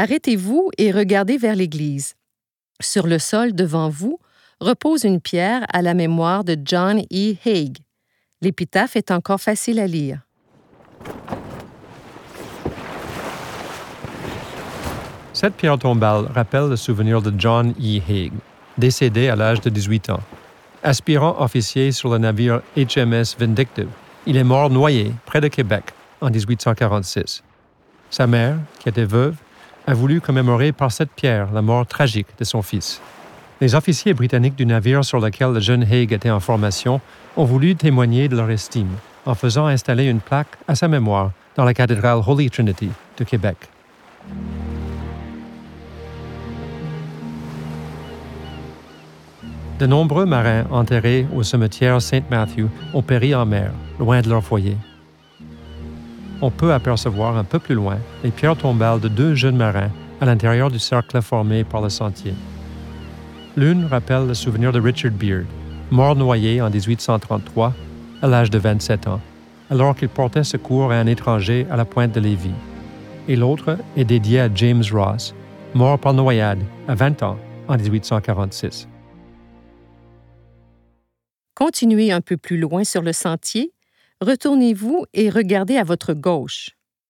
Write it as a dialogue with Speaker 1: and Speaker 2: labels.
Speaker 1: Arrêtez-vous et regardez vers l'église. Sur le sol devant vous repose une pierre à la mémoire de John E. Haig. L'épitaphe est encore facile à lire.
Speaker 2: Cette pierre tombale rappelle le souvenir de John E. Haig, décédé à l'âge de 18 ans. Aspirant officier sur le navire HMS Vindictive, il est mort noyé près de Québec en 1846. Sa mère, qui était veuve, a voulu commémorer par cette pierre la mort tragique de son fils. Les officiers britanniques du navire sur lequel le jeune Haig était en formation ont voulu témoigner de leur estime en faisant installer une plaque à sa mémoire dans la cathédrale Holy Trinity de Québec. De nombreux marins enterrés au cimetière Saint Matthew ont péri en mer, loin de leur foyer. On peut apercevoir un peu plus loin les pierres tombales de deux jeunes marins à l'intérieur du cercle formé par le sentier. L'une rappelle le souvenir de Richard Beard, mort noyé en 1833 à l'âge de 27 ans, alors qu'il portait secours à un étranger à la pointe de Lévis. Et l'autre est dédiée à James Ross, mort par noyade à 20 ans en 1846.
Speaker 1: Continuez un peu plus loin sur le sentier, retournez-vous et regardez à votre gauche.